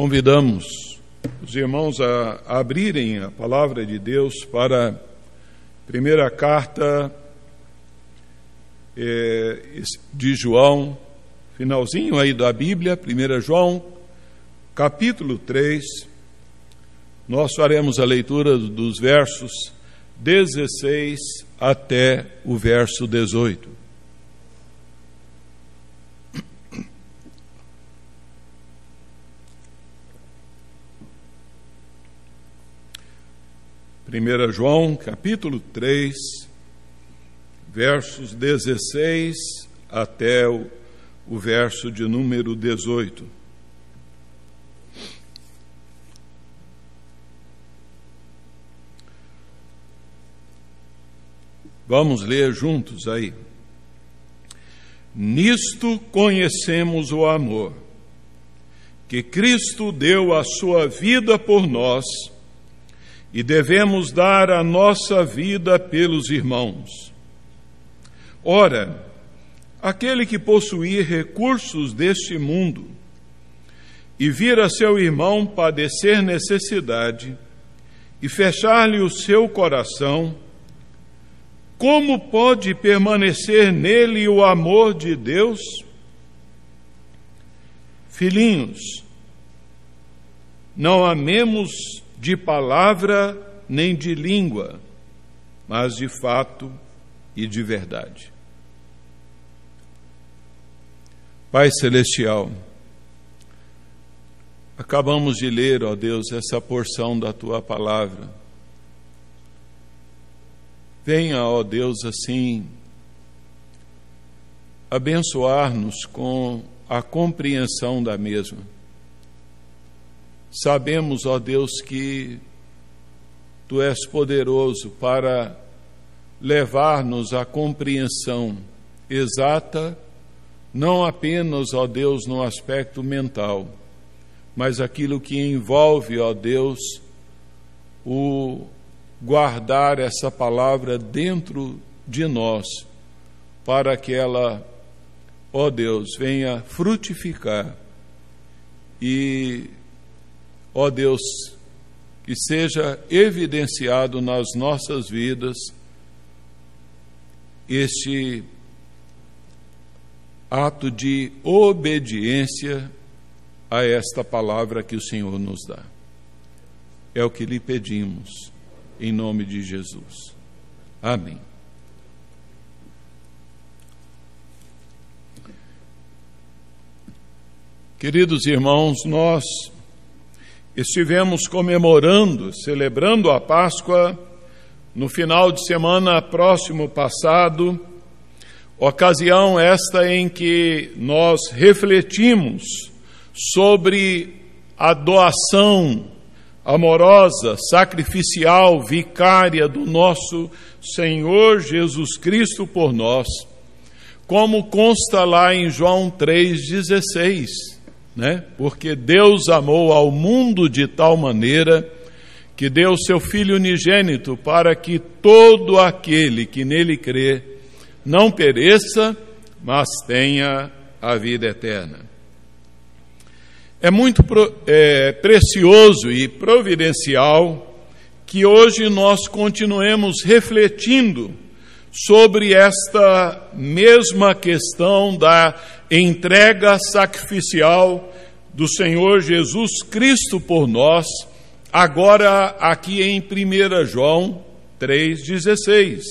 convidamos os irmãos a abrirem a palavra de Deus para a primeira carta é, de João, finalzinho aí da Bíblia, 1 João, capítulo 3. Nós faremos a leitura dos versos 16 até o verso 18. Primeira João, capítulo 3, versos 16 até o, o verso de número 18. Vamos ler juntos aí. Nisto conhecemos o amor, que Cristo deu a sua vida por nós e devemos dar a nossa vida pelos irmãos. Ora, aquele que possuir recursos deste mundo e vir a seu irmão padecer necessidade e fechar-lhe o seu coração, como pode permanecer nele o amor de Deus? Filhinhos, não amemos de palavra nem de língua, mas de fato e de verdade. Pai Celestial, acabamos de ler, ó Deus, essa porção da tua palavra Venha, ó Deus, assim, abençoar-nos com a compreensão da mesma. Sabemos, ó Deus, que Tu és poderoso para levar-nos à compreensão exata, não apenas, ó Deus, no aspecto mental, mas aquilo que envolve, ó Deus, o guardar essa palavra dentro de nós, para que ela, ó Deus, venha frutificar e, ó Deus, que seja evidenciado nas nossas vidas este ato de obediência a esta palavra que o Senhor nos dá. É o que lhe pedimos em nome de Jesus. Amém. Queridos irmãos, nós estivemos comemorando, celebrando a Páscoa no final de semana próximo passado, ocasião esta em que nós refletimos sobre a doação amorosa, sacrificial, vicária do nosso Senhor Jesus Cristo por nós, como consta lá em João 3,16, né? Porque Deus amou ao mundo de tal maneira que deu seu Filho unigênito para que todo aquele que nele crê não pereça, mas tenha a vida eterna. É muito é, precioso e providencial que hoje nós continuemos refletindo sobre esta mesma questão da entrega sacrificial do Senhor Jesus Cristo por nós, agora aqui em 1 João 3,16.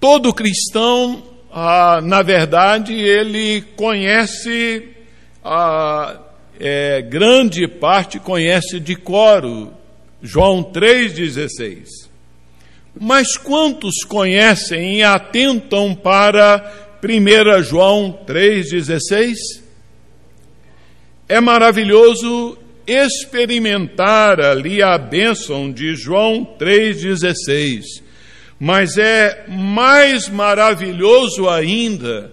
Todo cristão, ah, na verdade, ele conhece a é, grande parte conhece de coro João 3,16. Mas quantos conhecem e atentam para 1 João 3,16? É maravilhoso experimentar ali a bênção de João 3,16, mas é mais maravilhoso ainda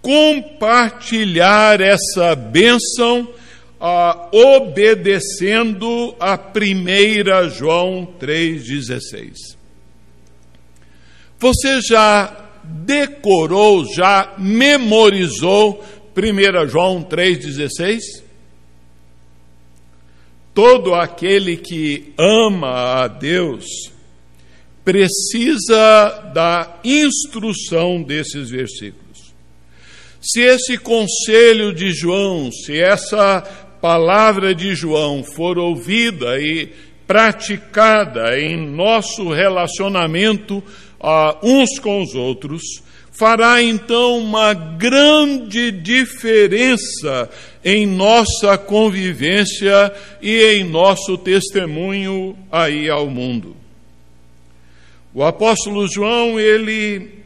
compartilhar essa bênção ah, obedecendo a primeira João 3,16. Você já decorou, já memorizou 1 João 3,16? todo aquele que ama a Deus precisa da instrução desses versículos. Se esse conselho de João, se essa palavra de João for ouvida e praticada em nosso relacionamento uh, uns com os outros, fará então uma grande diferença em nossa convivência e em nosso testemunho aí ao mundo. O apóstolo João, ele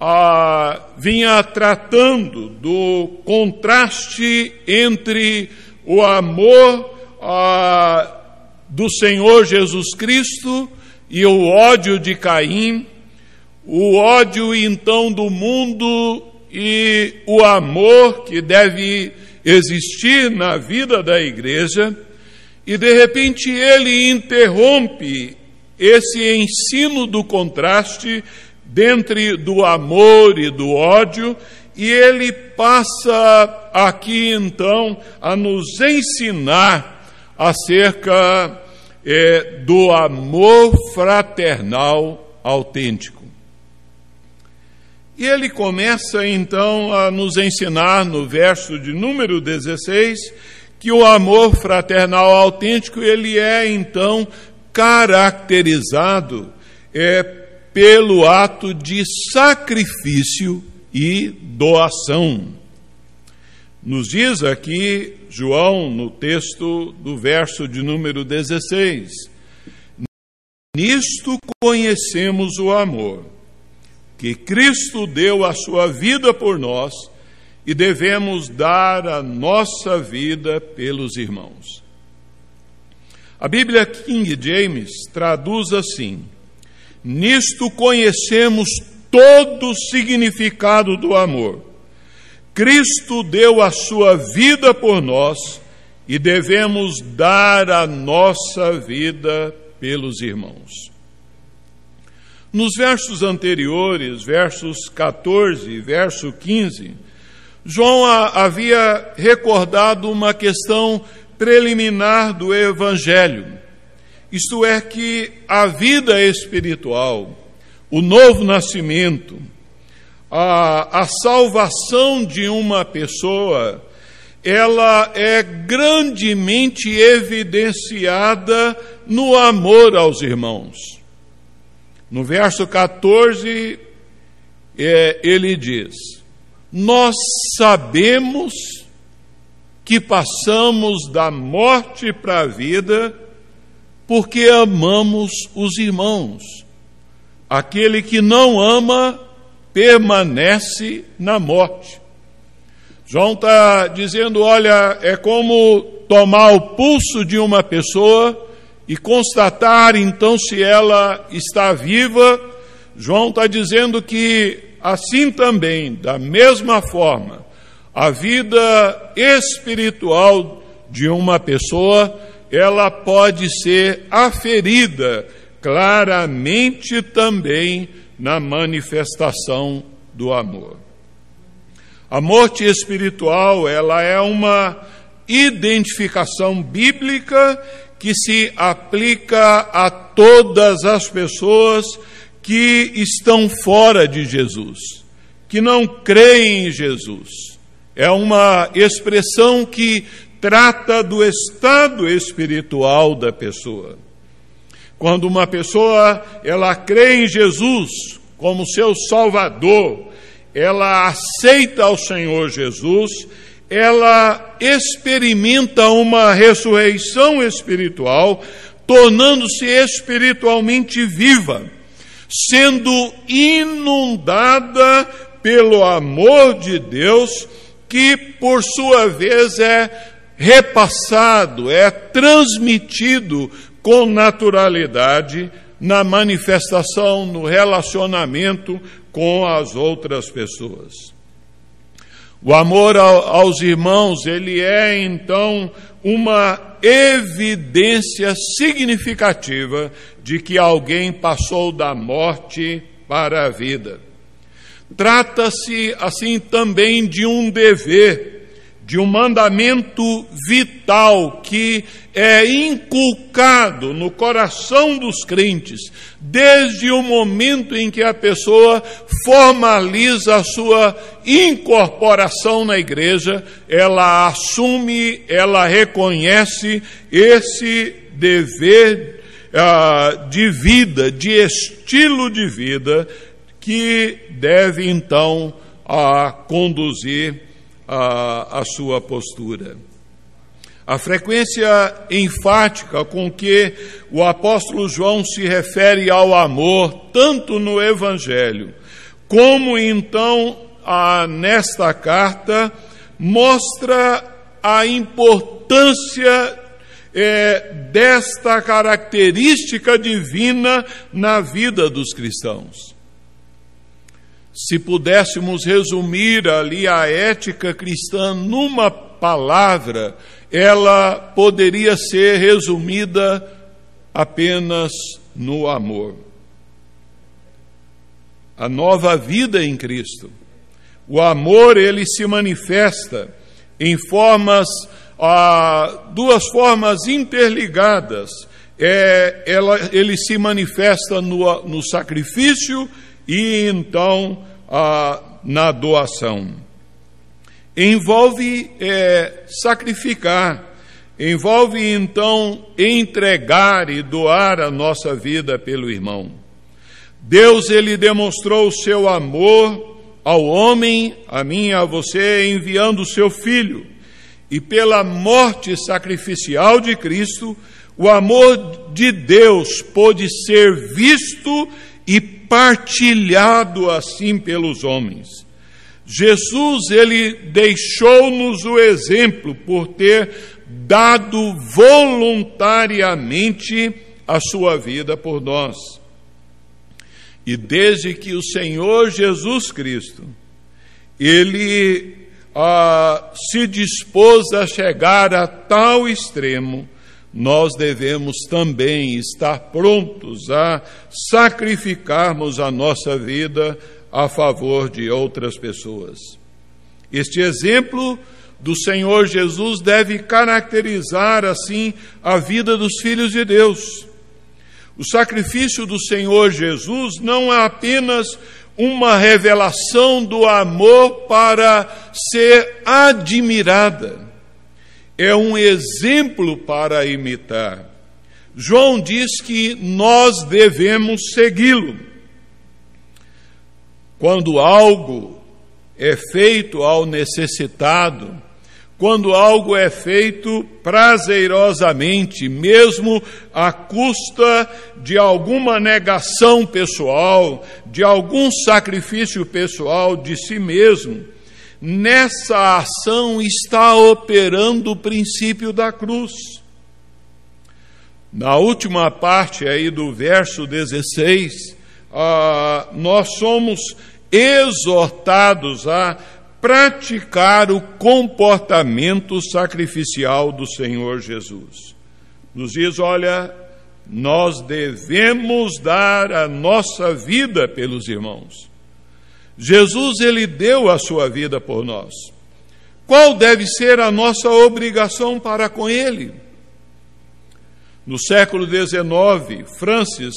ah, vinha tratando do contraste entre o amor ah, do Senhor Jesus Cristo e o ódio de Caim, o ódio então do mundo e o amor que deve existir na vida da igreja, e de repente ele interrompe esse ensino do contraste dentre do amor e do ódio, e ele passa aqui então a nos ensinar acerca é, do amor fraternal autêntico. E ele começa então a nos ensinar no verso de número 16 que o amor fraternal autêntico ele é então caracterizado é, pelo ato de sacrifício e doação. Nos diz aqui João, no texto do verso de número 16: Nisto conhecemos o amor, que Cristo deu a sua vida por nós e devemos dar a nossa vida pelos irmãos. A Bíblia King James traduz assim: Nisto conhecemos todo o significado do amor. Cristo deu a sua vida por nós e devemos dar a nossa vida pelos irmãos. Nos versos anteriores, versos 14 e verso 15, João havia recordado uma questão preliminar do Evangelho, isto é, que a vida espiritual, o novo nascimento, a, a salvação de uma pessoa, ela é grandemente evidenciada no amor aos irmãos. No verso 14, é, ele diz: Nós sabemos que passamos da morte para a vida porque amamos os irmãos. Aquele que não ama permanece na morte. João está dizendo: olha, é como tomar o pulso de uma pessoa e constatar então se ela está viva. João está dizendo que assim também, da mesma forma, a vida espiritual de uma pessoa, ela pode ser aferida claramente também na manifestação do amor. A morte espiritual, ela é uma identificação bíblica que se aplica a todas as pessoas que estão fora de Jesus, que não creem em Jesus é uma expressão que trata do estado espiritual da pessoa. Quando uma pessoa ela crê em Jesus como seu Salvador, ela aceita ao Senhor Jesus, ela experimenta uma ressurreição espiritual, tornando-se espiritualmente viva, sendo inundada pelo amor de Deus que por sua vez é repassado, é transmitido com naturalidade na manifestação, no relacionamento com as outras pessoas. O amor aos irmãos, ele é então uma evidência significativa de que alguém passou da morte para a vida. Trata-se, assim, também de um dever, de um mandamento vital que é inculcado no coração dos crentes desde o momento em que a pessoa formaliza a sua incorporação na igreja, ela assume, ela reconhece esse dever uh, de vida, de estilo de vida que deve então uh, conduzir a, a sua postura. A frequência enfática com que o apóstolo João se refere ao amor, tanto no Evangelho, como então a, nesta carta, mostra a importância é, desta característica divina na vida dos cristãos. Se pudéssemos resumir ali a ética cristã numa palavra, ela poderia ser resumida apenas no amor. A nova vida em Cristo. O amor, ele se manifesta em formas, ah, duas formas interligadas. É, ela, ele se manifesta no, no sacrifício e então ah, na doação. Envolve é, sacrificar, envolve então entregar e doar a nossa vida pelo irmão. Deus ele demonstrou o seu amor ao homem, a mim e a você, enviando o seu filho. E pela morte sacrificial de Cristo, o amor de Deus pôde ser visto e partilhado assim pelos homens. Jesus, ele deixou-nos o exemplo por ter dado voluntariamente a sua vida por nós. E desde que o Senhor Jesus Cristo, ele ah, se dispôs a chegar a tal extremo, nós devemos também estar prontos a sacrificarmos a nossa vida a favor de outras pessoas. Este exemplo do Senhor Jesus deve caracterizar, assim, a vida dos filhos de Deus. O sacrifício do Senhor Jesus não é apenas uma revelação do amor para ser admirada é um exemplo para imitar. João diz que nós devemos segui-lo. Quando algo é feito ao necessitado, quando algo é feito prazerosamente, mesmo à custa de alguma negação pessoal, de algum sacrifício pessoal de si mesmo, nessa ação está operando o princípio da cruz. Na última parte aí do verso 16, ah, nós somos exortados a praticar o comportamento sacrificial do Senhor Jesus. Nos diz: olha, nós devemos dar a nossa vida pelos irmãos. Jesus ele deu a sua vida por nós. Qual deve ser a nossa obrigação para com ele? No século XIX, Francis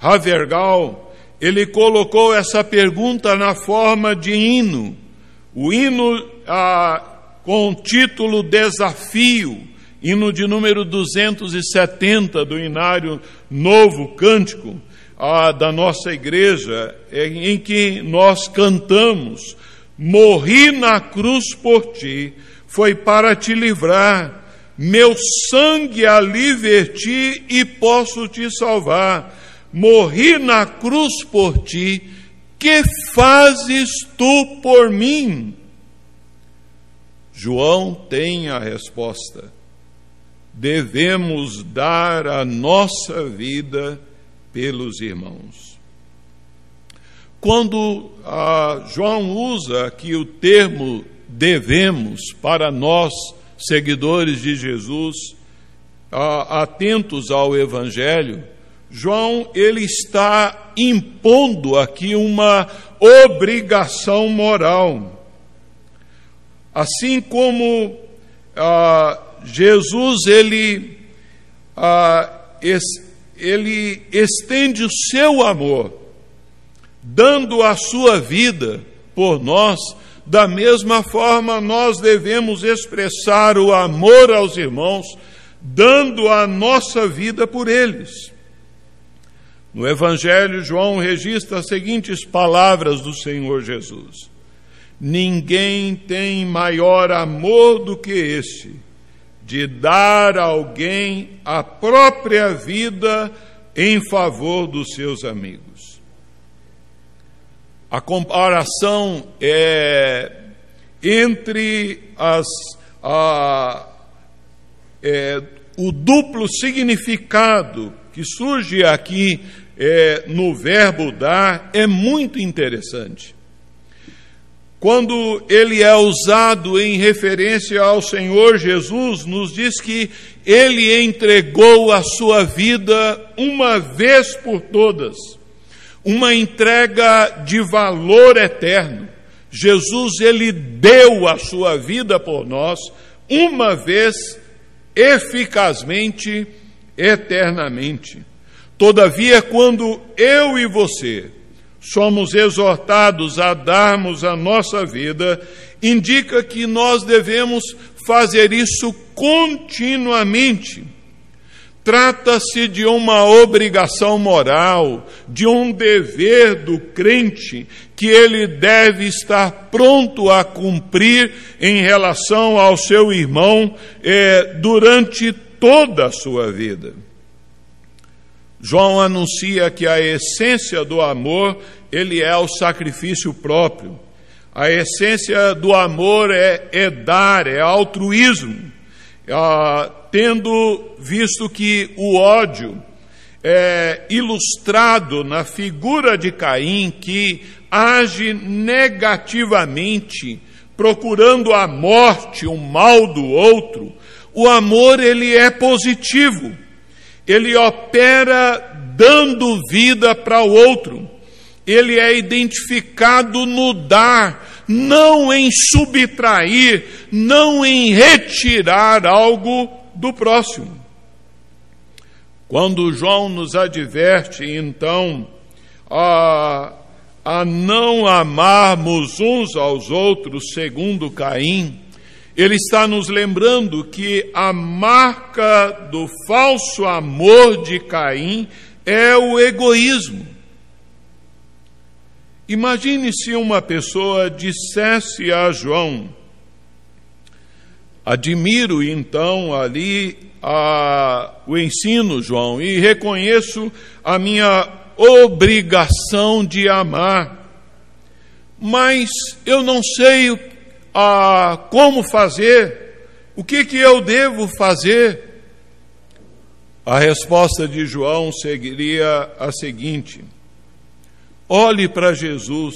Havergal, ele colocou essa pergunta na forma de hino. O hino ah, com o título Desafio, hino de número 270 do Inário Novo Cântico ah, da nossa igreja, em que nós cantamos: Morri na cruz por ti, foi para te livrar, meu sangue ali verti e posso te salvar. Morri na cruz por ti, que fazes tu por mim? João tem a resposta. Devemos dar a nossa vida pelos irmãos. Quando ah, João usa aqui o termo devemos para nós, seguidores de Jesus, ah, atentos ao Evangelho, João ele está impondo aqui uma obrigação moral. Assim como ah, Jesus ele, ah, es, ele estende o seu amor, dando a sua vida por nós, da mesma forma nós devemos expressar o amor aos irmãos, dando a nossa vida por eles. No Evangelho, João registra as seguintes palavras do Senhor Jesus: Ninguém tem maior amor do que este, de dar a alguém a própria vida em favor dos seus amigos. A comparação é entre as, a, é, o duplo significado que surge aqui é, no verbo dar é muito interessante. Quando ele é usado em referência ao Senhor Jesus, nos diz que ele entregou a sua vida uma vez por todas, uma entrega de valor eterno. Jesus, ele deu a sua vida por nós, uma vez, eficazmente, eternamente. Todavia, quando eu e você somos exortados a darmos a nossa vida, indica que nós devemos fazer isso continuamente. Trata-se de uma obrigação moral, de um dever do crente que ele deve estar pronto a cumprir em relação ao seu irmão eh, durante toda a sua vida. João anuncia que a essência do amor, ele é o sacrifício próprio. A essência do amor é, é dar, é altruísmo. Ah, tendo visto que o ódio é ilustrado na figura de Caim, que age negativamente, procurando a morte, o mal do outro, o amor ele é positivo ele opera dando vida para o outro. Ele é identificado no dar, não em subtrair, não em retirar algo do próximo. Quando João nos adverte, então, a, a não amarmos uns aos outros segundo Caim, ele está nos lembrando que a marca do falso amor de Caim é o egoísmo. Imagine se uma pessoa dissesse a João: Admiro então ali a, o ensino, João, e reconheço a minha obrigação de amar, mas eu não sei o a como fazer, o que, que eu devo fazer? A resposta de João seguiria a seguinte: olhe para Jesus,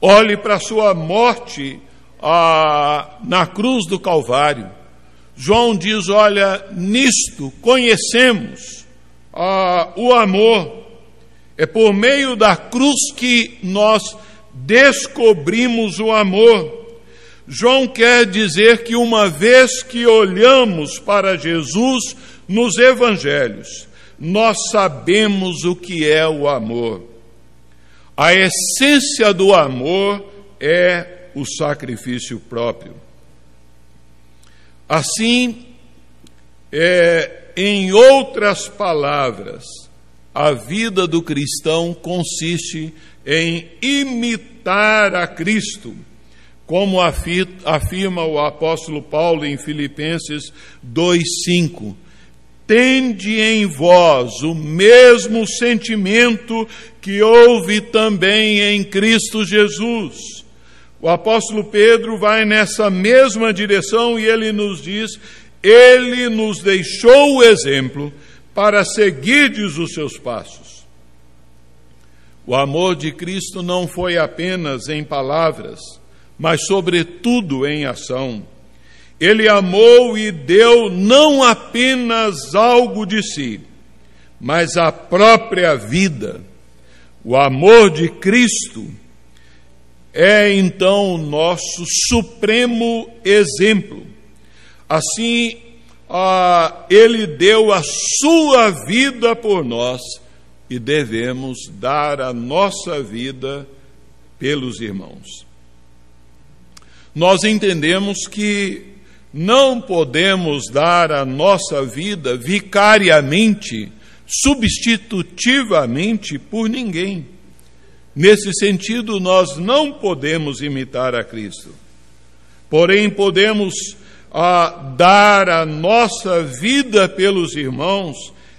olhe para a sua morte a, na cruz do Calvário. João diz: olha, nisto conhecemos a, o amor. É por meio da cruz que nós descobrimos o amor. João quer dizer que uma vez que olhamos para Jesus nos evangelhos, nós sabemos o que é o amor. A essência do amor é o sacrifício próprio. Assim, é, em outras palavras, a vida do cristão consiste em imitar a Cristo como afirma o apóstolo Paulo em Filipenses 2,5. Tende em vós o mesmo sentimento que houve também em Cristo Jesus. O apóstolo Pedro vai nessa mesma direção e ele nos diz: Ele nos deixou o exemplo para seguirdes os seus passos. O amor de Cristo não foi apenas em palavras, mas sobretudo em ação. Ele amou e deu não apenas algo de si, mas a própria vida. O amor de Cristo é então o nosso supremo exemplo. Assim, ele deu a sua vida por nós e devemos dar a nossa vida pelos irmãos. Nós entendemos que não podemos dar a nossa vida vicariamente, substitutivamente por ninguém. Nesse sentido, nós não podemos imitar a Cristo. Porém, podemos ah, dar a nossa vida pelos irmãos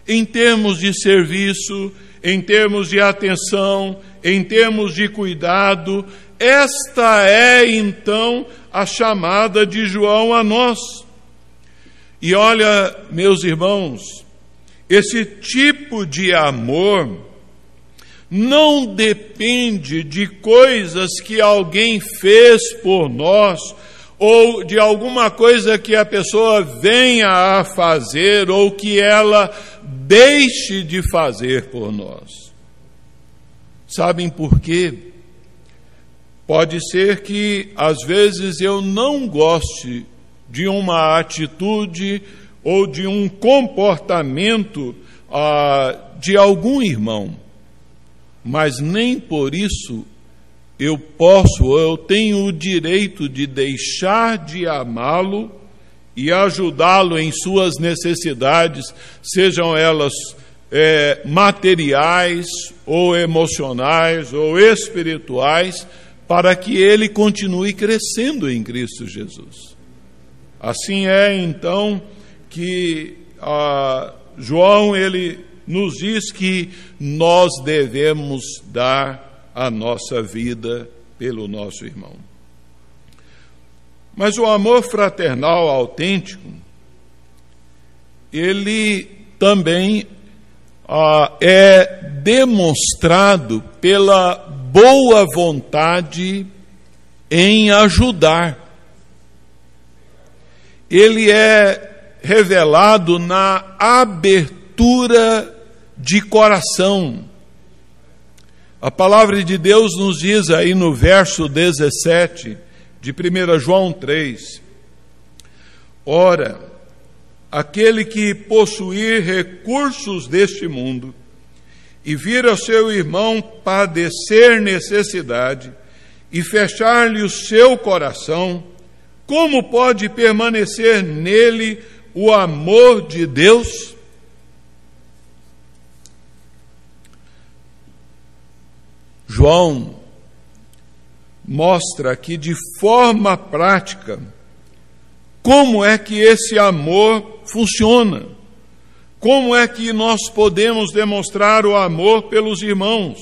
em termos de serviço, em termos de atenção, em termos de cuidado. Esta é então a chamada de João a nós. E olha, meus irmãos, esse tipo de amor não depende de coisas que alguém fez por nós ou de alguma coisa que a pessoa venha a fazer ou que ela deixe de fazer por nós. Sabem por quê? Pode ser que às vezes eu não goste de uma atitude ou de um comportamento ah, de algum irmão. Mas nem por isso eu posso, eu tenho o direito de deixar de amá-lo e ajudá-lo em suas necessidades, sejam elas é, materiais ou emocionais ou espirituais, para que ele continue crescendo em Cristo Jesus. Assim é então que ah, João ele nos diz que nós devemos dar a nossa vida pelo nosso irmão. Mas o amor fraternal autêntico, ele também ah, é demonstrado pela boa vontade em ajudar. Ele é revelado na abertura de coração. A palavra de Deus nos diz aí no verso 17 de 1 João 3: Ora, aquele que possuir recursos deste mundo e vir ao seu irmão padecer necessidade e fechar-lhe o seu coração, como pode permanecer nele o amor de Deus? João mostra aqui de forma prática como é que esse amor funciona. Como é que nós podemos demonstrar o amor pelos irmãos?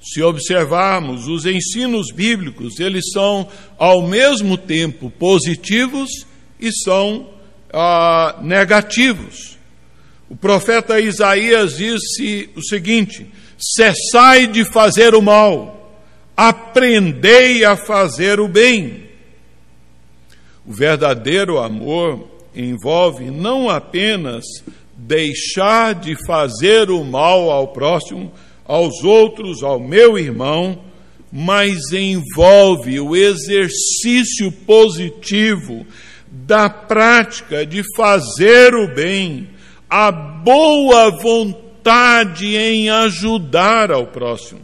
Se observarmos os ensinos bíblicos, eles são ao mesmo tempo positivos e são ah, negativos. O profeta Isaías disse o seguinte: Cessai de fazer o mal, aprendei a fazer o bem. O verdadeiro amor envolve não apenas deixar de fazer o mal ao próximo, aos outros, ao meu irmão, mas envolve o exercício positivo da prática de fazer o bem, a boa vontade em ajudar ao próximo.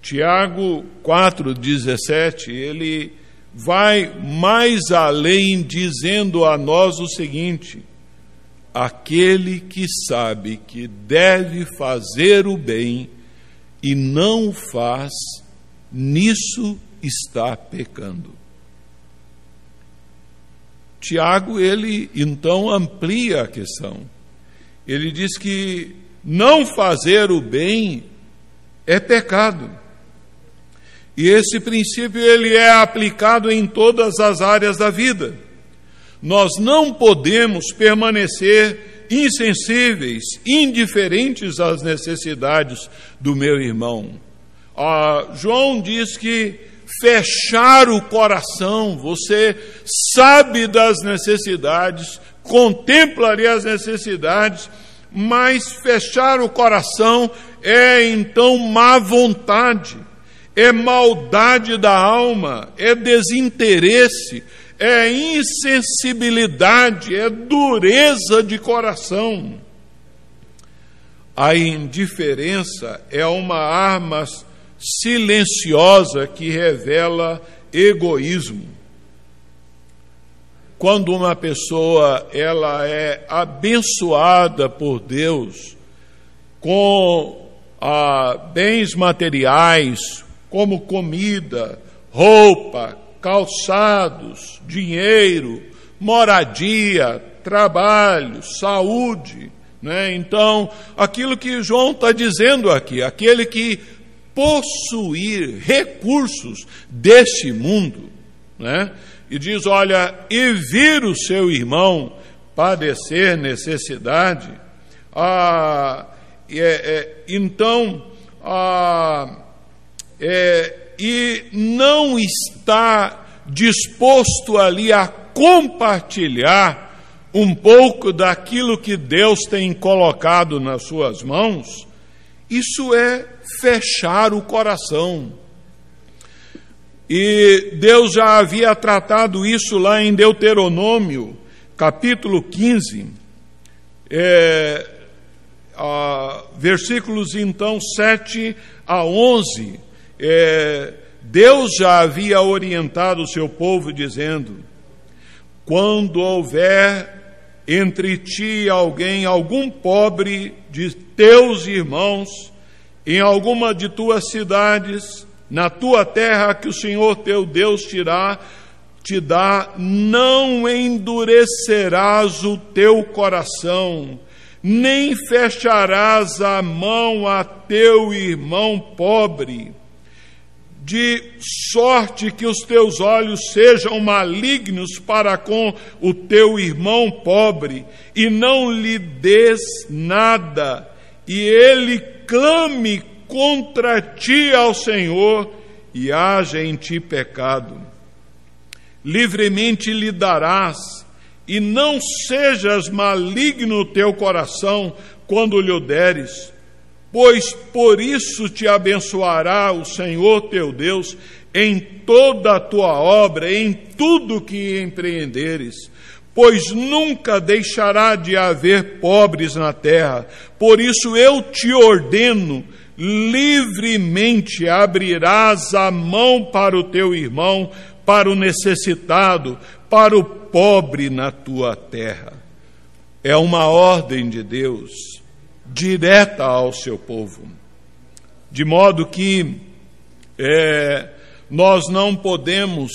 Tiago 4,17, ele vai mais além, dizendo a nós o seguinte: aquele que sabe que deve fazer o bem e não o faz, nisso está pecando. Tiago, ele então amplia a questão. Ele diz que não fazer o bem é pecado. E esse princípio ele é aplicado em todas as áreas da vida. Nós não podemos permanecer insensíveis, indiferentes às necessidades do meu irmão. Ah, João diz que fechar o coração, você sabe das necessidades, contemplaria as necessidades, mas fechar o coração é então má vontade, é maldade da alma, é desinteresse, é insensibilidade, é dureza de coração. A indiferença é uma arma silenciosa que revela egoísmo. Quando uma pessoa ela é abençoada por Deus com ah, bens materiais, como comida, roupa, calçados, dinheiro, moradia, trabalho, saúde, né? Então, aquilo que João está dizendo aqui, aquele que possuir recursos deste mundo, né? E diz: olha, e vir o seu irmão padecer necessidade, ah, é, é, então, ah, é, e não está disposto ali a compartilhar um pouco daquilo que Deus tem colocado nas suas mãos, isso é fechar o coração. E Deus já havia tratado isso lá em Deuteronômio, capítulo 15, é, a, versículos então 7 a 11. É, Deus já havia orientado o seu povo, dizendo: quando houver entre ti alguém, algum pobre de teus irmãos, em alguma de tuas cidades, na tua terra que o Senhor teu Deus tirar, te dá, não endurecerás o teu coração, nem fecharás a mão a teu irmão pobre de sorte que os teus olhos sejam malignos para com o teu irmão pobre, e não lhe des nada, e ele clame contra ti ao Senhor, e haja em ti pecado. Livremente lhe darás, e não sejas maligno o teu coração quando lhe o deres pois por isso te abençoará o Senhor teu Deus em toda a tua obra, em tudo que empreenderes. Pois nunca deixará de haver pobres na terra. Por isso eu te ordeno, livremente abrirás a mão para o teu irmão, para o necessitado, para o pobre na tua terra. É uma ordem de Deus direta ao seu povo. De modo que é, nós não podemos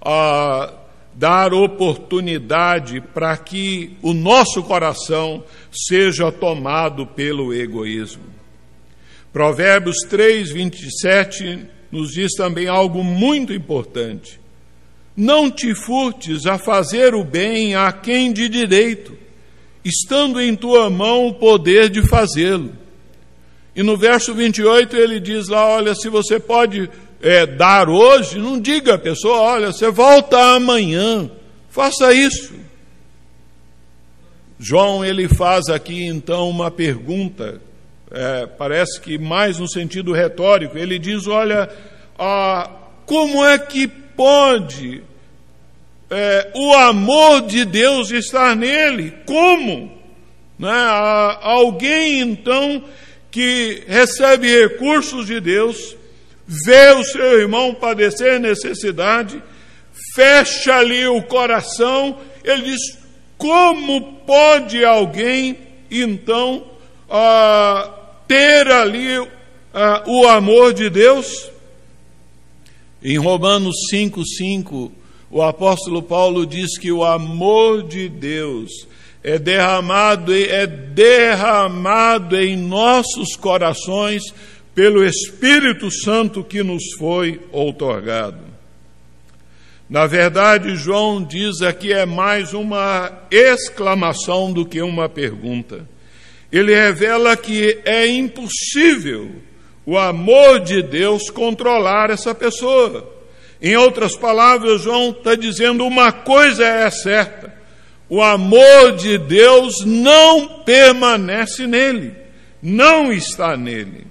ah, dar oportunidade para que o nosso coração seja tomado pelo egoísmo. Provérbios 3, 27 nos diz também algo muito importante. Não te furtes a fazer o bem a quem de direito estando em tua mão o poder de fazê-lo. E no verso 28 ele diz lá: olha, se você pode é, dar hoje, não diga à pessoa, olha, você volta amanhã, faça isso. João ele faz aqui então uma pergunta, é, parece que mais no sentido retórico. Ele diz: olha, ah, como é que pode é, o amor de Deus estar nele. Como? Né? Alguém então que recebe recursos de Deus, vê o seu irmão padecer necessidade, fecha ali o coração, ele diz: como pode alguém então ah, ter ali ah, o amor de Deus? Em Romanos 5,5 o apóstolo Paulo diz que o amor de Deus é derramado, é derramado em nossos corações pelo Espírito Santo que nos foi outorgado. Na verdade, João diz aqui é mais uma exclamação do que uma pergunta. Ele revela que é impossível o amor de Deus controlar essa pessoa. Em outras palavras, João está dizendo uma coisa é certa: o amor de Deus não permanece nele, não está nele.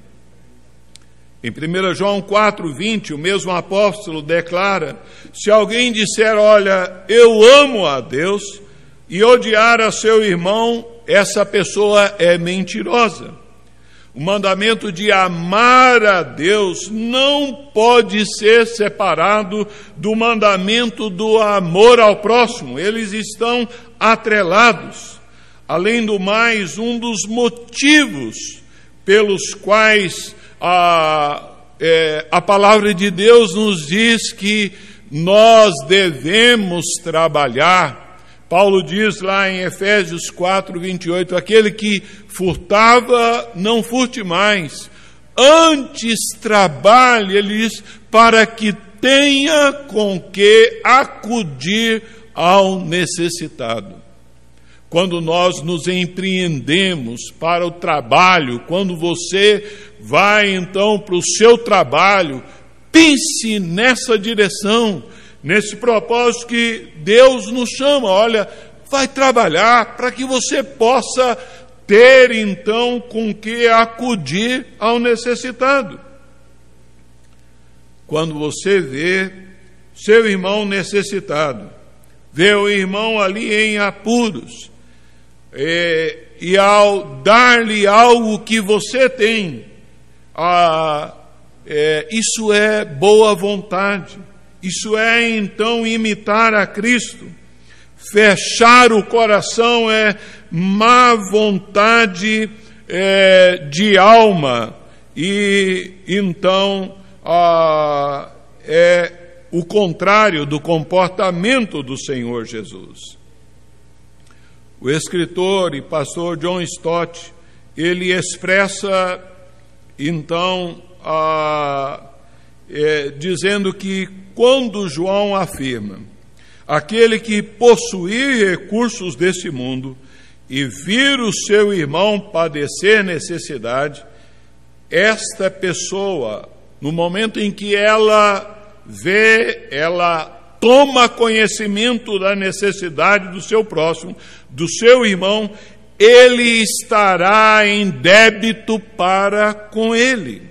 Em 1 João 4,20, o mesmo apóstolo declara: se alguém disser, olha, eu amo a Deus, e odiar a seu irmão, essa pessoa é mentirosa. O mandamento de amar a Deus não pode ser separado do mandamento do amor ao próximo, eles estão atrelados. Além do mais, um dos motivos pelos quais a, é, a palavra de Deus nos diz que nós devemos trabalhar Paulo diz lá em Efésios 4, 28, aquele que furtava, não furte mais, antes trabalhe, ele diz, para que tenha com que acudir ao necessitado. Quando nós nos empreendemos para o trabalho, quando você vai então para o seu trabalho, pense nessa direção nesse propósito que Deus nos chama. Olha, vai trabalhar para que você possa ter então com que acudir ao necessitado. Quando você vê seu irmão necessitado, vê o irmão ali em apuros, é, e ao dar-lhe algo que você tem, ah, é, isso é boa vontade. Isso é então imitar a Cristo. Fechar o coração é má vontade é, de alma, e então ah, é o contrário do comportamento do Senhor Jesus. O escritor e pastor John Stott, ele expressa então a, é, dizendo que quando João afirma: aquele que possuir recursos desse mundo e vir o seu irmão padecer necessidade, esta pessoa, no momento em que ela vê, ela toma conhecimento da necessidade do seu próximo, do seu irmão, ele estará em débito para com ele.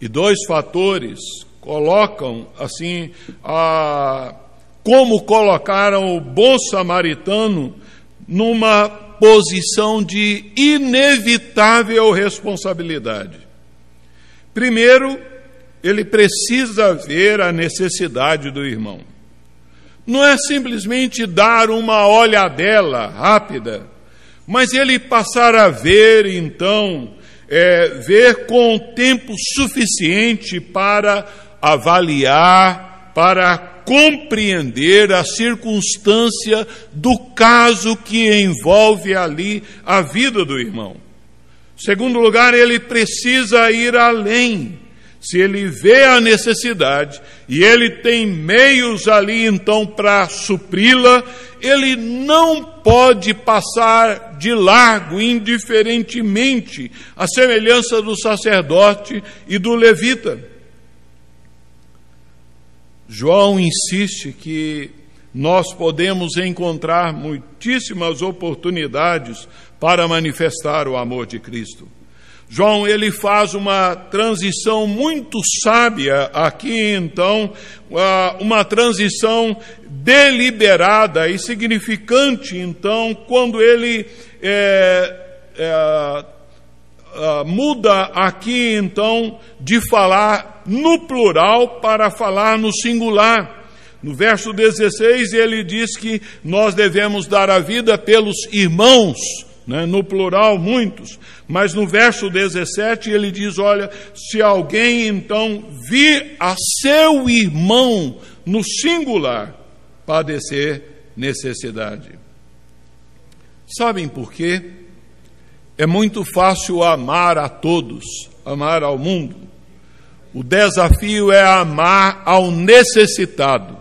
E dois fatores colocam assim a, como colocaram o bom samaritano numa posição de inevitável responsabilidade. Primeiro, ele precisa ver a necessidade do irmão. Não é simplesmente dar uma olhadela rápida, mas ele passar a ver então, é, ver com tempo suficiente para avaliar, para compreender a circunstância do caso que envolve ali a vida do irmão. Segundo lugar, ele precisa ir além. Se ele vê a necessidade e ele tem meios ali então para supri-la, ele não pode passar de largo indiferentemente a semelhança do sacerdote e do levita. João insiste que nós podemos encontrar muitíssimas oportunidades para manifestar o amor de Cristo. João ele faz uma transição muito sábia aqui então, uma transição deliberada e significante então, quando ele é, é, uh, muda aqui então de falar no plural para falar no singular. No verso 16 ele diz que nós devemos dar a vida pelos irmãos, né, no plural muitos. Mas no verso 17 ele diz: olha, se alguém então vir a seu irmão no singular padecer necessidade. Sabem por quê? É muito fácil amar a todos, amar ao mundo. O desafio é amar ao necessitado,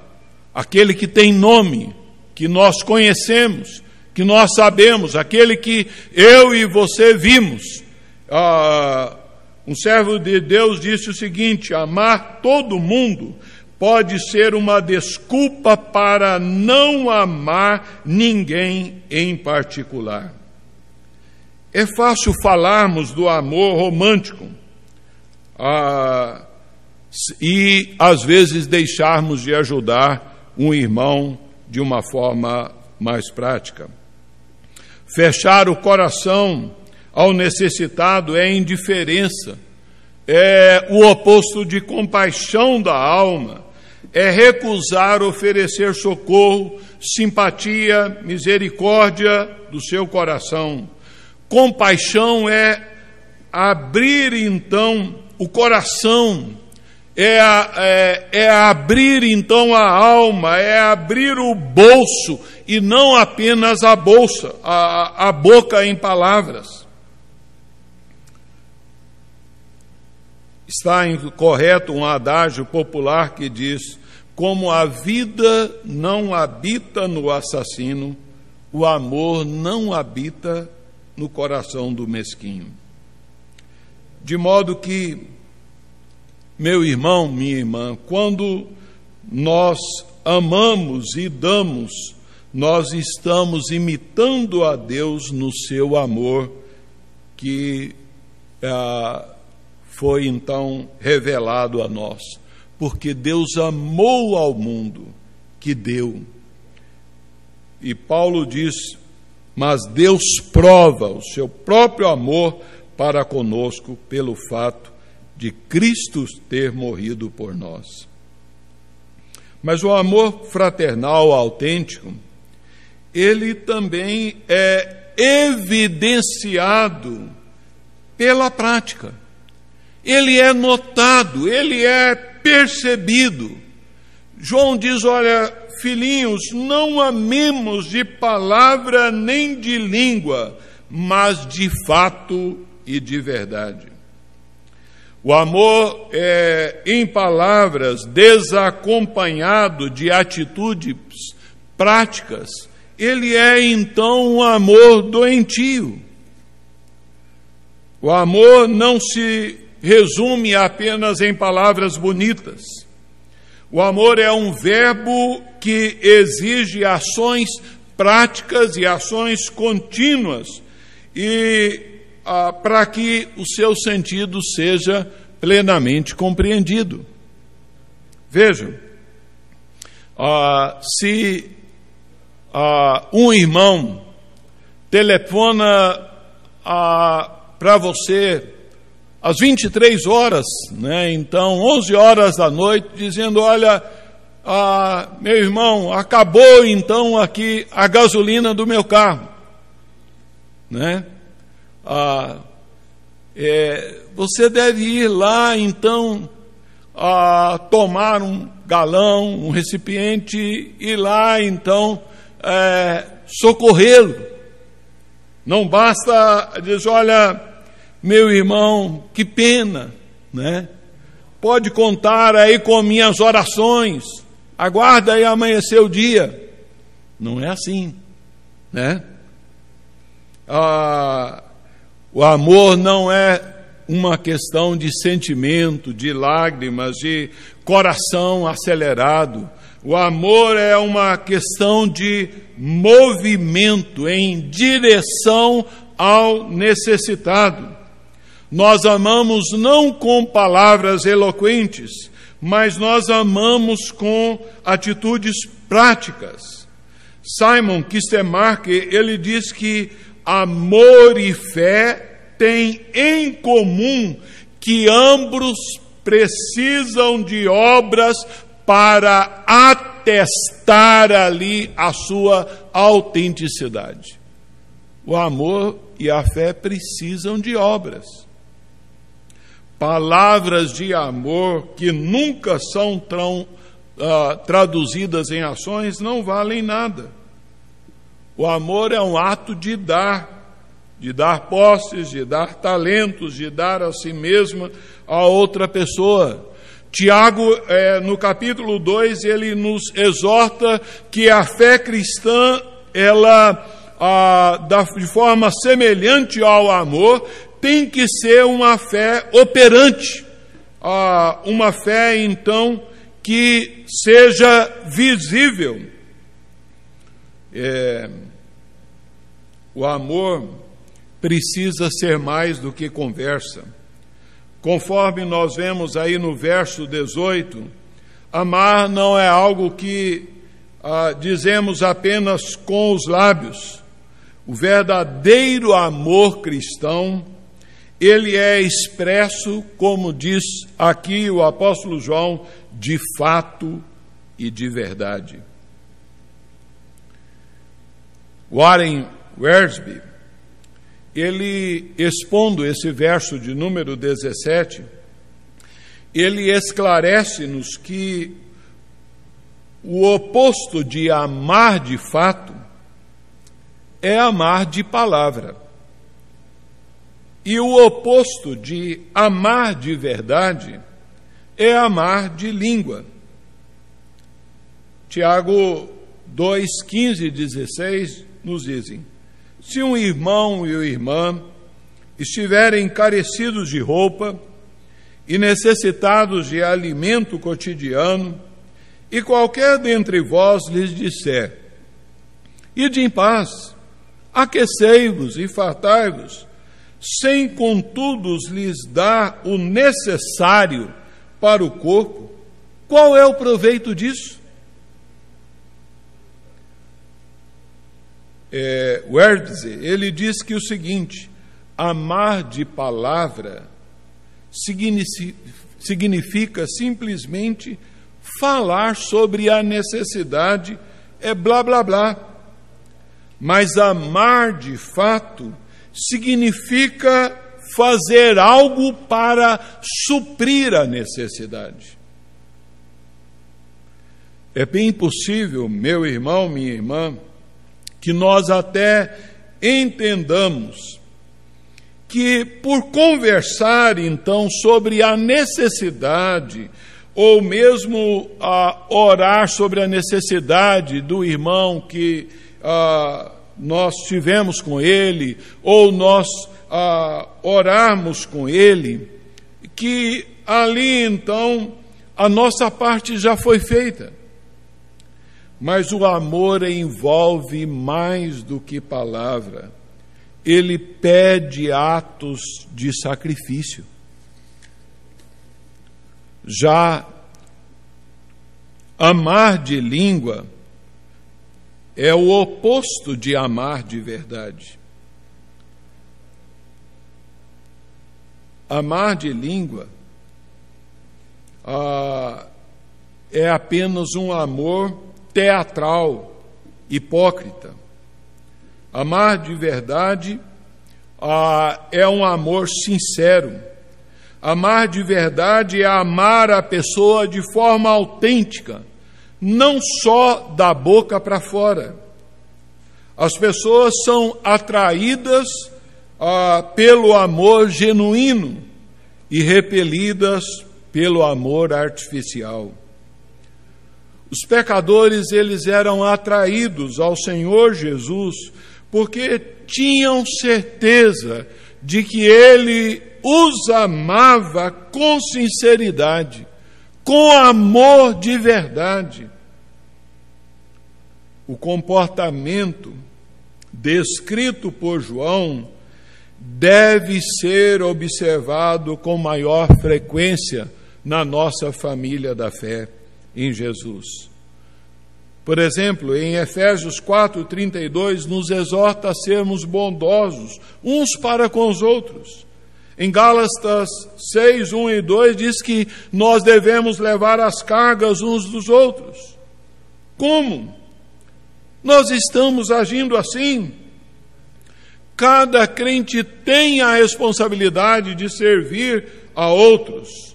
aquele que tem nome, que nós conhecemos, que nós sabemos, aquele que eu e você vimos. Ah, um servo de Deus disse o seguinte: amar todo mundo pode ser uma desculpa para não amar ninguém em particular. É fácil falarmos do amor romântico ah, e, às vezes, deixarmos de ajudar um irmão de uma forma mais prática. Fechar o coração ao necessitado é indiferença, é o oposto de compaixão da alma, é recusar oferecer socorro, simpatia, misericórdia do seu coração. Compaixão é abrir então o coração é, é, é abrir então a alma, é abrir o bolso e não apenas a bolsa, a, a boca em palavras. Está correto um adágio popular que diz: como a vida não habita no assassino, o amor não habita no coração do mesquinho. De modo que meu irmão, minha irmã, quando nós amamos e damos, nós estamos imitando a Deus no seu amor, que ah, foi então revelado a nós. Porque Deus amou ao mundo que deu. E Paulo diz: Mas Deus prova o seu próprio amor para conosco pelo fato de Cristo ter morrido por nós. Mas o amor fraternal autêntico, ele também é evidenciado pela prática. Ele é notado, ele é percebido. João diz: Olha, filhinhos, não amemos de palavra nem de língua, mas de fato e de verdade. O amor é, em palavras, desacompanhado de atitudes práticas, ele é então um amor doentio. O amor não se resume apenas em palavras bonitas. O amor é um verbo que exige ações práticas e ações contínuas e ah, para que o seu sentido seja plenamente compreendido. Vejam, ah, se ah, um irmão telefona ah, para você às 23 horas, né, então 11 horas da noite, dizendo: Olha, ah, meu irmão, acabou então aqui a gasolina do meu carro. Né? Ah, é, você deve ir lá então a tomar um galão, um recipiente, e lá então é, socorrê-lo. Não basta dizer, olha, meu irmão, que pena, né? Pode contar aí com minhas orações. Aguarda aí amanhecer o dia. Não é assim, né? Ah, o amor não é uma questão de sentimento, de lágrimas, de coração acelerado. O amor é uma questão de movimento em direção ao necessitado. Nós amamos não com palavras eloquentes, mas nós amamos com atitudes práticas. Simon Kistemark, ele diz que amor e fé têm em comum que ambos precisam de obras para atestar ali a sua autenticidade. O amor e a fé precisam de obras. Palavras de amor que nunca são tão, uh, traduzidas em ações não valem nada. O amor é um ato de dar, de dar posses, de dar talentos, de dar a si mesma a outra pessoa. Tiago, é, no capítulo 2, ele nos exorta que a fé cristã, ela, a, da, de forma semelhante ao amor, tem que ser uma fé operante, a, uma fé, então, que seja visível. É, o amor precisa ser mais do que conversa. Conforme nós vemos aí no verso 18, amar não é algo que ah, dizemos apenas com os lábios. O verdadeiro amor cristão, ele é expresso, como diz aqui o apóstolo João, de fato e de verdade. Warren Wiersbe, ele expondo esse verso de número 17, ele esclarece-nos que o oposto de amar de fato é amar de palavra. E o oposto de amar de verdade é amar de língua. Tiago 2, 15 e 16 nos dizem: Se um irmão e uma irmã estiverem carecidos de roupa e necessitados de alimento cotidiano, e qualquer dentre vós lhes disser: Ide em paz, aquecei-vos e fartai-vos, sem contudo lhes dar o necessário para o corpo, qual é o proveito disso? é, Wertze, ele diz que o seguinte: amar de palavra significa simplesmente falar sobre a necessidade, é blá blá blá. Mas amar de fato significa fazer algo para suprir a necessidade. É bem possível, meu irmão, minha irmã, que nós até entendamos que, por conversar então sobre a necessidade, ou mesmo a orar sobre a necessidade do irmão que ah, nós tivemos com ele, ou nós ah, orarmos com ele, que ali então a nossa parte já foi feita. Mas o amor envolve mais do que palavra. Ele pede atos de sacrifício. Já amar de língua é o oposto de amar de verdade. Amar de língua ah, é apenas um amor teatral, hipócrita. Amar de verdade ah, é um amor sincero. Amar de verdade é amar a pessoa de forma autêntica, não só da boca para fora. As pessoas são atraídas ah, pelo amor genuíno e repelidas pelo amor artificial. Os pecadores, eles eram atraídos ao Senhor Jesus porque tinham certeza de que ele os amava com sinceridade, com amor de verdade. O comportamento descrito por João deve ser observado com maior frequência na nossa família da fé em Jesus. Por exemplo, em Efésios 4:32 nos exorta a sermos bondosos uns para com os outros. Em Gálatas 6, 1 e 2 diz que nós devemos levar as cargas uns dos outros. Como? Nós estamos agindo assim. Cada crente tem a responsabilidade de servir a outros.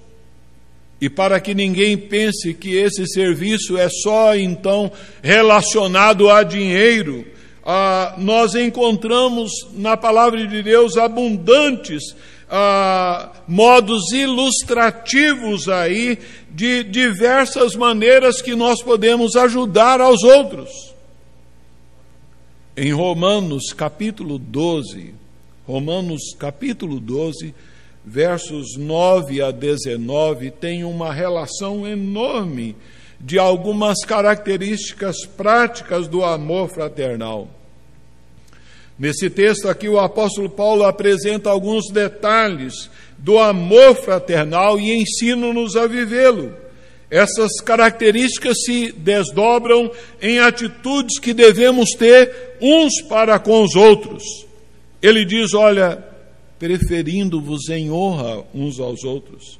E para que ninguém pense que esse serviço é só então relacionado a dinheiro, ah, nós encontramos na palavra de Deus abundantes ah, modos ilustrativos aí de diversas maneiras que nós podemos ajudar aos outros. Em Romanos capítulo 12, Romanos capítulo 12, versos 9 a 19, tem uma relação enorme de algumas características práticas do amor fraternal. Nesse texto aqui, o apóstolo Paulo apresenta alguns detalhes do amor fraternal e ensina-nos a vivê-lo. Essas características se desdobram em atitudes que devemos ter uns para com os outros. Ele diz: Olha, preferindo-vos em honra uns aos outros,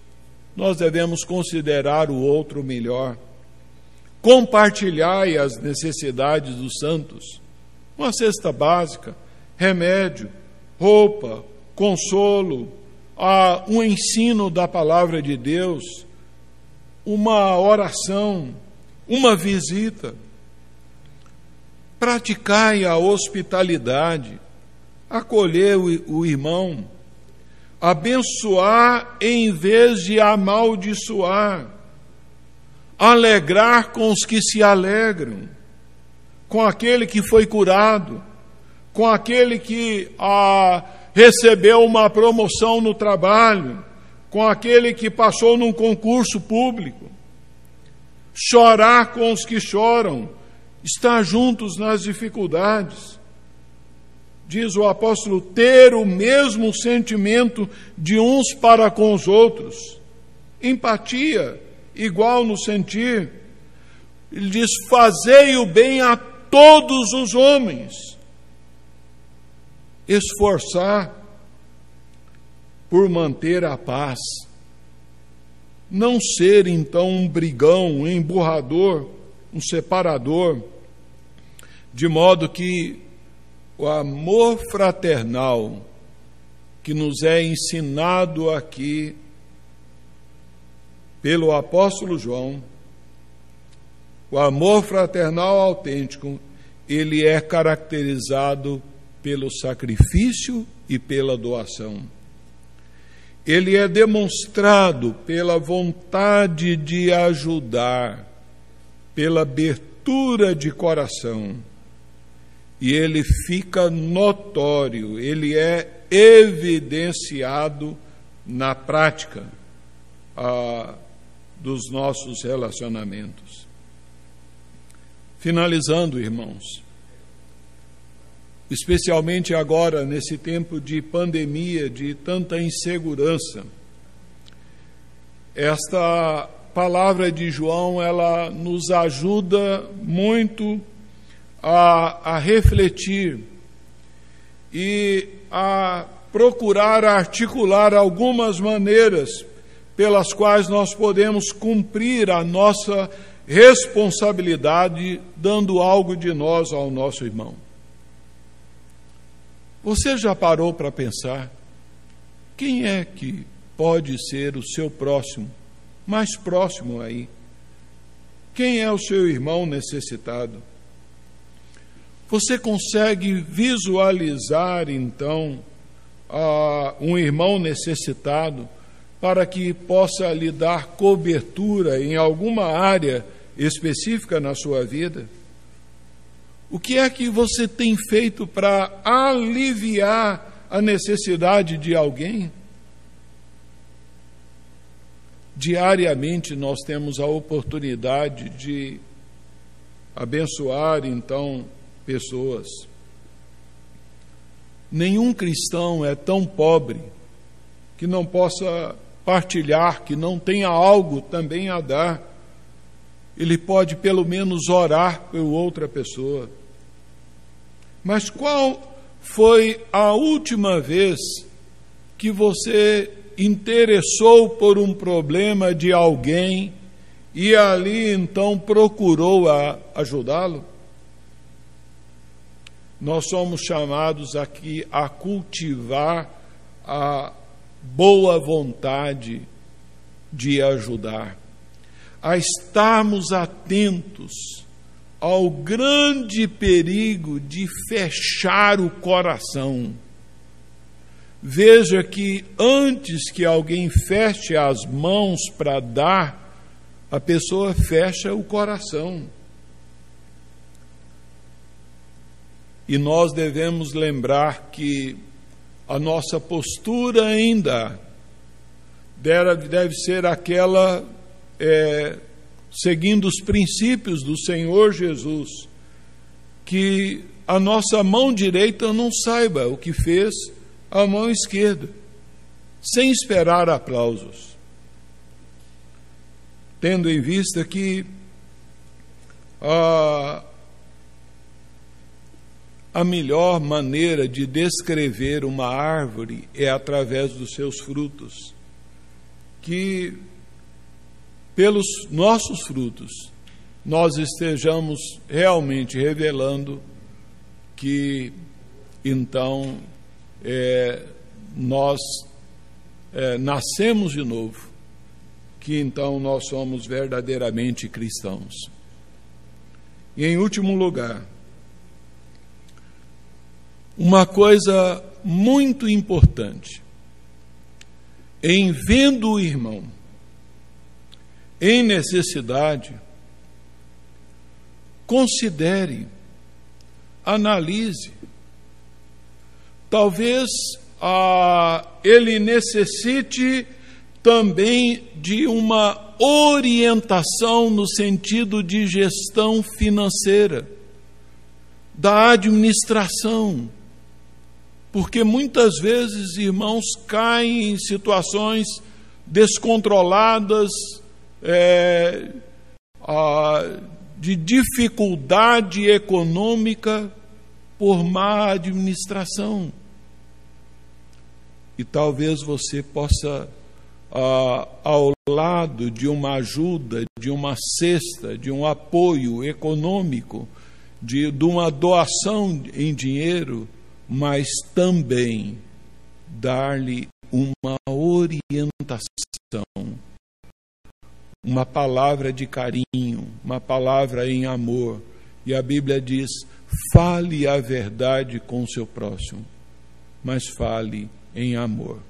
nós devemos considerar o outro melhor. Compartilhai as necessidades dos santos. Uma cesta básica, remédio, roupa, consolo, um ensino da palavra de Deus, uma oração, uma visita. Praticai a hospitalidade, acolher o, irmão, abençoar em vez de amaldiçoar, alegrar com os que se alegram, com aquele que foi curado, com aquele que ah, recebeu uma promoção no trabalho, com aquele que passou num concurso público. Chorar com os que choram, estar juntos nas dificuldades. Diz o apóstolo, ter o mesmo sentimento de uns para com os outros. Empatia, igual no sentir. Ele diz: fazei o bem a todos os homens esforçar por manter a paz. Não ser então um brigão, um emburrador, um separador, de modo que o amor fraternal que nos é ensinado aqui pelo apóstolo João, o amor fraternal autêntico, ele é caracterizado pelo sacrifício e pela doação. Ele é demonstrado pela vontade de ajudar, pela abertura de coração. E ele fica notório, ele é evidenciado na prática ah, dos nossos relacionamentos. Finalizando, irmãos, especialmente agora, nesse tempo de pandemia, de tanta insegurança. Esta palavra de João, ela nos ajuda muito a, a refletir e a procurar articular algumas maneiras pelas quais nós podemos cumprir a nossa responsabilidade, dando algo de nós ao nosso irmão. Você já parou para pensar quem é que pode ser o seu próximo, mais próximo aí? Quem é o seu irmão necessitado? Você consegue visualizar então um irmão necessitado para que possa lhe dar cobertura em alguma área específica na sua vida? O que é que você tem feito para aliviar a necessidade de alguém? Diariamente nós temos a oportunidade de abençoar então pessoas. Nenhum cristão é tão pobre que não possa partilhar, que não tenha algo também a dar. Ele pode pelo menos orar por outra pessoa. Mas qual foi a última vez que você interessou por um problema de alguém e ali então procurou ajudá-lo? Nós somos chamados aqui a cultivar a boa vontade de ajudar, a estarmos atentos ao grande perigo de fechar o coração. Veja que antes que alguém feche as mãos para dar, a pessoa fecha o coração. E nós devemos lembrar que a nossa postura ainda deve ser aquela é, seguindo os princípios do Senhor Jesus, que a nossa mão direita não saiba o que fez a mão esquerda, sem esperar aplausos. Tendo em vista que a, a melhor maneira de descrever uma árvore é através dos seus frutos, que pelos nossos frutos nós estejamos realmente revelando que então é, nós é, nascemos de novo, que então nós somos verdadeiramente cristãos. E em último lugar, uma coisa muito importante, em vendo o irmão em necessidade, considere, analise. Talvez ah, ele necessite também de uma orientação no sentido de gestão financeira, da administração. Porque muitas vezes, irmãos, caem em situações descontroladas, é, a, de dificuldade econômica por má administração. E talvez você possa, ao lado de uma ajuda, de uma cesta, de um apoio econômico, de, de uma doação em dinheiro, mas também dar-lhe uma orientação uma palavra de carinho, uma palavra em amor. E a Bíblia diz: fale a verdade com o seu próximo, mas fale em amor.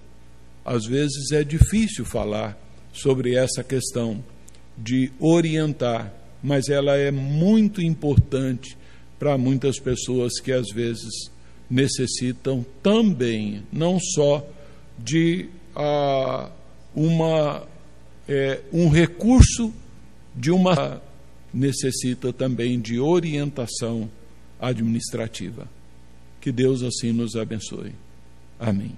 Às vezes é difícil falar sobre essa questão de orientar, mas ela é muito importante para muitas pessoas que às vezes necessitam também, não só de ah, uma é, um recurso de uma necessita também de orientação administrativa. Que Deus assim nos abençoe. Amém.